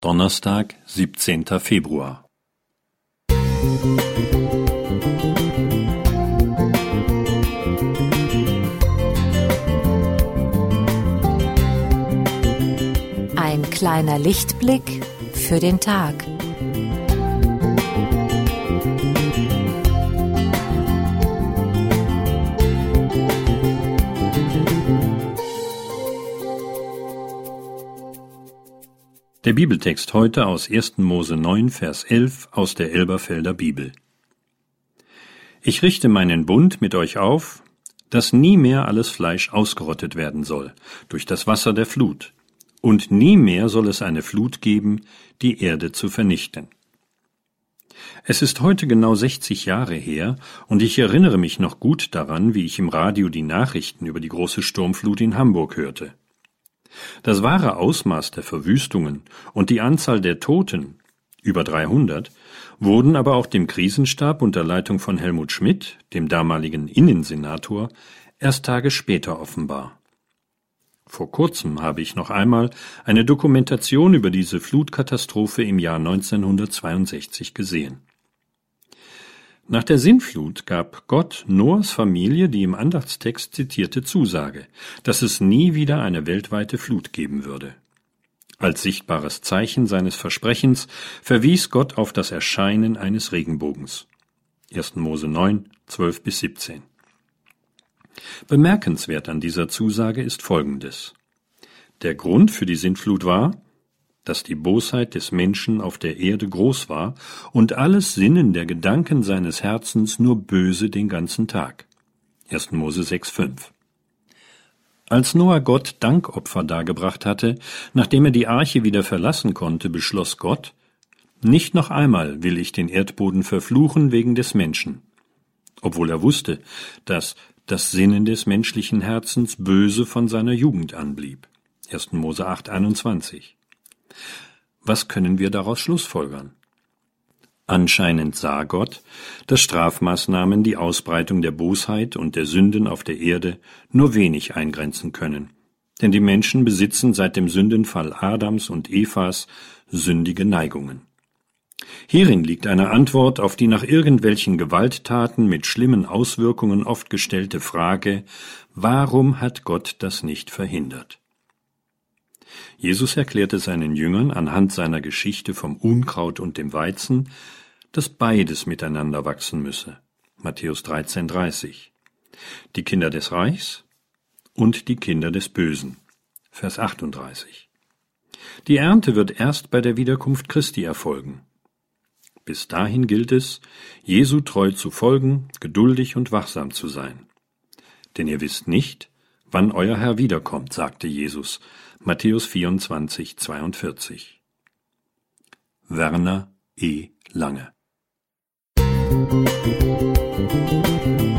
Donnerstag, siebzehnter Februar. Ein kleiner Lichtblick für den Tag. Der Bibeltext heute aus 1. Mose 9, Vers 11 aus der Elberfelder Bibel. Ich richte meinen Bund mit euch auf, dass nie mehr alles Fleisch ausgerottet werden soll durch das Wasser der Flut, und nie mehr soll es eine Flut geben, die Erde zu vernichten. Es ist heute genau 60 Jahre her, und ich erinnere mich noch gut daran, wie ich im Radio die Nachrichten über die große Sturmflut in Hamburg hörte. Das wahre Ausmaß der Verwüstungen und die Anzahl der Toten, über 300, wurden aber auch dem Krisenstab unter Leitung von Helmut Schmidt, dem damaligen Innensenator, erst Tage später offenbar. Vor kurzem habe ich noch einmal eine Dokumentation über diese Flutkatastrophe im Jahr 1962 gesehen. Nach der Sintflut gab Gott Noahs Familie die im Andachtstext zitierte Zusage, dass es nie wieder eine weltweite Flut geben würde. Als sichtbares Zeichen seines Versprechens verwies Gott auf das Erscheinen eines Regenbogens. 1. Mose 9, 12 bis 17. Bemerkenswert an dieser Zusage ist Folgendes. Der Grund für die Sintflut war, dass die Bosheit des Menschen auf der Erde groß war und alles Sinnen der Gedanken seines Herzens nur böse den ganzen Tag. 1. Mose 6,5 Als Noah Gott Dankopfer dargebracht hatte, nachdem er die Arche wieder verlassen konnte, beschloss Gott, nicht noch einmal will ich den Erdboden verfluchen wegen des Menschen. Obwohl er wusste, dass das Sinnen des menschlichen Herzens böse von seiner Jugend anblieb. 1. Mose 8, 21. Was können wir daraus schlussfolgern? Anscheinend sah Gott, dass Strafmaßnahmen die Ausbreitung der Bosheit und der Sünden auf der Erde nur wenig eingrenzen können, denn die Menschen besitzen seit dem Sündenfall Adams und Evas sündige Neigungen. Hierin liegt eine Antwort auf die nach irgendwelchen Gewalttaten mit schlimmen Auswirkungen oft gestellte Frage, warum hat Gott das nicht verhindert? Jesus erklärte seinen Jüngern anhand seiner Geschichte vom Unkraut und dem Weizen, dass beides miteinander wachsen müsse. Matthäus 13,30. Die Kinder des Reichs und die Kinder des Bösen. Vers 38. Die Ernte wird erst bei der Wiederkunft Christi erfolgen. Bis dahin gilt es, Jesu treu zu folgen, geduldig und wachsam zu sein. Denn ihr wisst nicht, wann euer Herr wiederkommt, sagte Jesus. Matthäus 24, 42. Werner E. Lange Musik